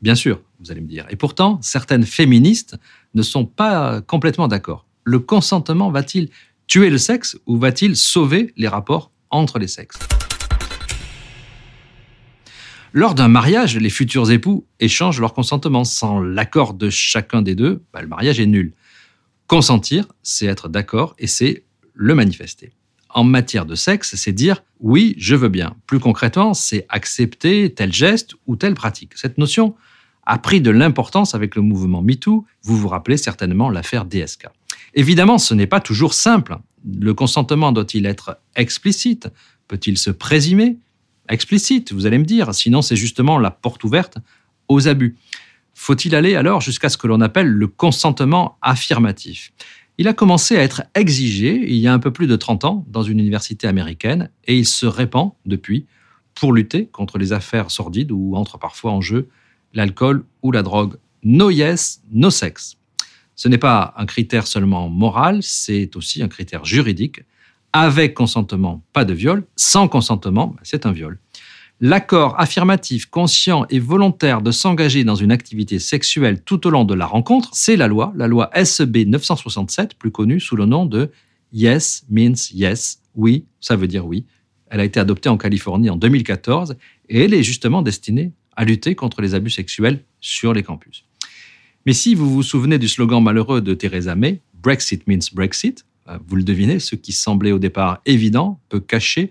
Bien sûr, vous allez me dire. Et pourtant, certaines féministes ne sont pas complètement d'accord. Le consentement va-t-il tuer le sexe ou va-t-il sauver les rapports entre les sexes? Lors d'un mariage, les futurs époux échangent leur consentement. Sans l'accord de chacun des deux, bah, le mariage est nul. Consentir, c'est être d'accord et c'est le manifester. En matière de sexe, c'est dire oui, je veux bien. Plus concrètement, c'est accepter tel geste ou telle pratique. Cette notion a pris de l'importance avec le mouvement MeToo. Vous vous rappelez certainement l'affaire DSK. Évidemment, ce n'est pas toujours simple. Le consentement doit-il être explicite? Peut-il se présumer Explicite, vous allez me dire, sinon c'est justement la porte ouverte aux abus. Faut-il aller alors jusqu'à ce que l'on appelle le consentement affirmatif? Il a commencé à être exigé il y a un peu plus de 30 ans dans une université américaine et il se répand depuis pour lutter contre les affaires sordides où entre parfois en jeu l'alcool ou la drogue. No yes, no sex. Ce n'est pas un critère seulement moral, c'est aussi un critère juridique. Avec consentement, pas de viol. Sans consentement, c'est un viol. L'accord affirmatif, conscient et volontaire de s'engager dans une activité sexuelle tout au long de la rencontre, c'est la loi, la loi SB 967, plus connue sous le nom de Yes means yes. Oui, ça veut dire oui. Elle a été adoptée en Californie en 2014 et elle est justement destinée à lutter contre les abus sexuels sur les campus. Mais si vous vous souvenez du slogan malheureux de Theresa May, Brexit means Brexit, euh, vous le devinez, ce qui semblait au départ évident peut cacher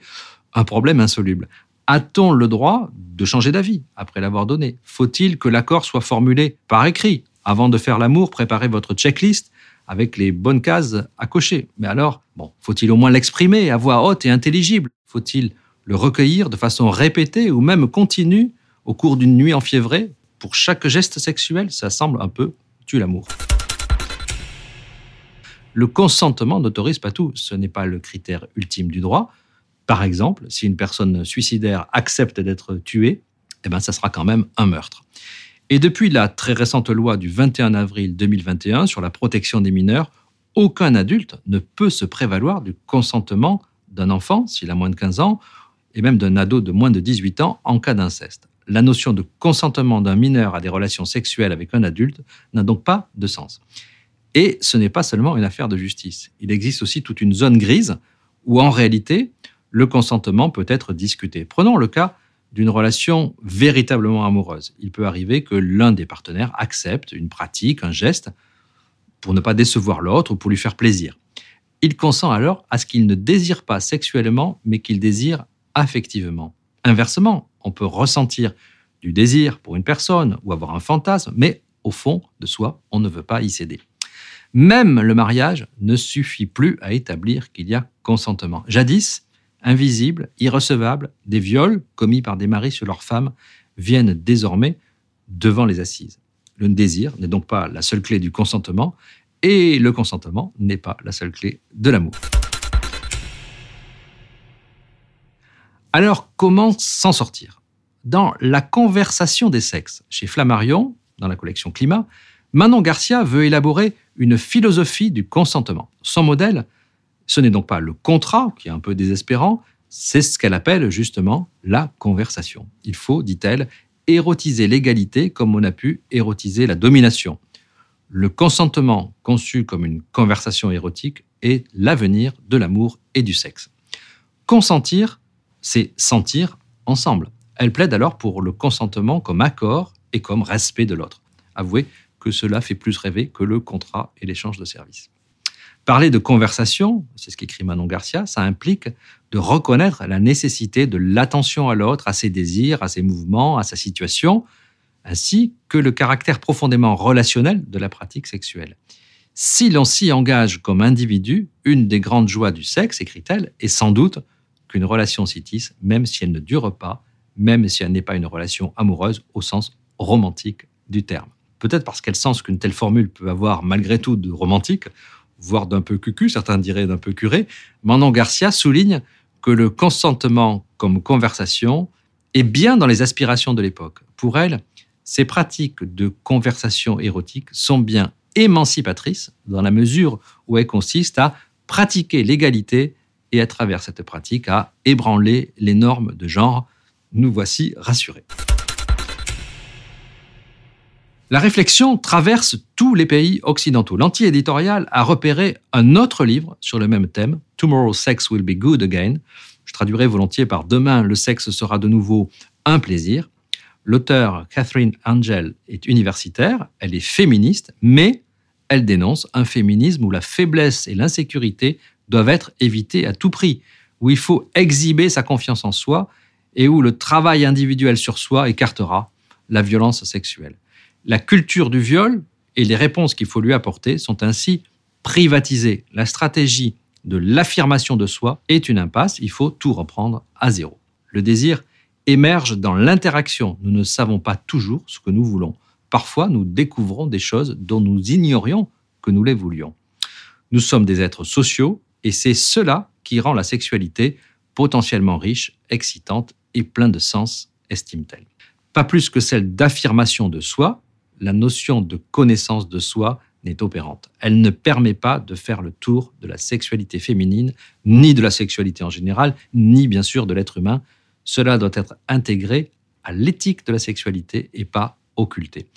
un problème insoluble. A-t-on le droit de changer d'avis après l'avoir donné? Faut-il que l'accord soit formulé par écrit Avant de faire l'amour, préparez votre checklist avec les bonnes cases à cocher? Mais alors, bon, faut-il au moins l'exprimer à voix haute et intelligible? Faut-il le recueillir de façon répétée ou même continue au cours d'une nuit enfiévrée? Pour chaque geste sexuel, ça semble un peu tuer l'amour. Le consentement n'autorise pas tout. Ce n'est pas le critère ultime du droit. Par exemple, si une personne suicidaire accepte d'être tuée, eh ben, ça sera quand même un meurtre. Et depuis la très récente loi du 21 avril 2021 sur la protection des mineurs, aucun adulte ne peut se prévaloir du consentement d'un enfant, s'il a moins de 15 ans, et même d'un ado de moins de 18 ans en cas d'inceste la notion de consentement d'un mineur à des relations sexuelles avec un adulte n'a donc pas de sens. Et ce n'est pas seulement une affaire de justice. Il existe aussi toute une zone grise où en réalité le consentement peut être discuté. Prenons le cas d'une relation véritablement amoureuse. Il peut arriver que l'un des partenaires accepte une pratique, un geste, pour ne pas décevoir l'autre ou pour lui faire plaisir. Il consent alors à ce qu'il ne désire pas sexuellement, mais qu'il désire affectivement. Inversement, on peut ressentir du désir pour une personne ou avoir un fantasme, mais au fond de soi, on ne veut pas y céder. Même le mariage ne suffit plus à établir qu'il y a consentement. Jadis, invisible, irrecevable, des viols commis par des maris sur leurs femmes viennent désormais devant les assises. Le désir n'est donc pas la seule clé du consentement et le consentement n'est pas la seule clé de l'amour. Alors, comment s'en sortir? Dans La conversation des sexes, chez Flammarion, dans la collection Climat, Manon Garcia veut élaborer une philosophie du consentement. Son modèle, ce n'est donc pas le contrat, qui est un peu désespérant, c'est ce qu'elle appelle justement la conversation. Il faut, dit-elle, érotiser l'égalité comme on a pu érotiser la domination. Le consentement, conçu comme une conversation érotique, est l'avenir de l'amour et du sexe. Consentir, c'est sentir ensemble. Elle plaide alors pour le consentement comme accord et comme respect de l'autre. Avouez que cela fait plus rêver que le contrat et l'échange de services. Parler de conversation, c'est ce qu'écrit Manon Garcia, ça implique de reconnaître la nécessité de l'attention à l'autre, à ses désirs, à ses mouvements, à sa situation, ainsi que le caractère profondément relationnel de la pratique sexuelle. Si l'on s'y engage comme individu, une des grandes joies du sexe, écrit-elle, est sans doute qu'une relation tisse, même si elle ne dure pas, même si elle n'est pas une relation amoureuse au sens romantique du terme. peut-être parce qu'elle sent qu'une telle formule peut avoir malgré tout de romantique, voire d'un peu cucu, certains diraient d'un peu curé, Manon Garcia souligne que le consentement comme conversation est bien dans les aspirations de l'époque. Pour elle, ces pratiques de conversation érotique sont bien émancipatrices dans la mesure où elles consistent à pratiquer l'égalité et à travers cette pratique à ébranler les normes de genre. Nous voici rassurés. La réflexion traverse tous les pays occidentaux. L'anti-éditorial a repéré un autre livre sur le même thème, Tomorrow Sex Will Be Good Again. Je traduirai volontiers par Demain, le sexe sera de nouveau un plaisir. L'auteur Catherine Angel est universitaire, elle est féministe, mais elle dénonce un féminisme où la faiblesse et l'insécurité doivent être évitées à tout prix, où il faut exhiber sa confiance en soi et où le travail individuel sur soi écartera la violence sexuelle. La culture du viol et les réponses qu'il faut lui apporter sont ainsi privatisées. La stratégie de l'affirmation de soi est une impasse, il faut tout reprendre à zéro. Le désir émerge dans l'interaction. Nous ne savons pas toujours ce que nous voulons. Parfois, nous découvrons des choses dont nous ignorions que nous les voulions. Nous sommes des êtres sociaux et c'est cela qui rend la sexualité potentiellement riche, excitante et plein de sens, estime-t-elle. Pas plus que celle d'affirmation de soi, la notion de connaissance de soi n'est opérante. Elle ne permet pas de faire le tour de la sexualité féminine, ni de la sexualité en général, ni bien sûr de l'être humain. Cela doit être intégré à l'éthique de la sexualité et pas occulté.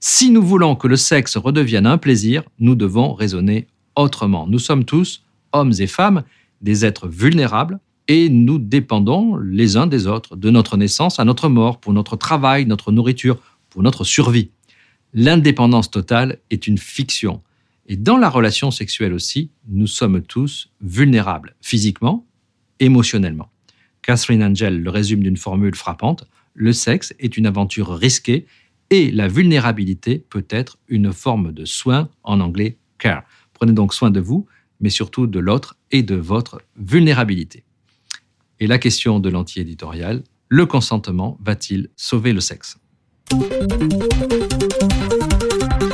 Si nous voulons que le sexe redevienne un plaisir, nous devons raisonner autrement. Nous sommes tous, hommes et femmes, des êtres vulnérables et nous dépendons les uns des autres, de notre naissance à notre mort, pour notre travail, notre nourriture, pour notre survie l'indépendance totale est une fiction. Et dans la relation sexuelle aussi, nous sommes tous vulnérables, physiquement, émotionnellement. Catherine Angel le résume d'une formule frappante, le sexe est une aventure risquée et la vulnérabilité peut être une forme de soin, en anglais care. Prenez donc soin de vous, mais surtout de l'autre et de votre vulnérabilité. Et la question de l'anti-éditorial, le consentement va-t-il sauver le sexe? Thank you.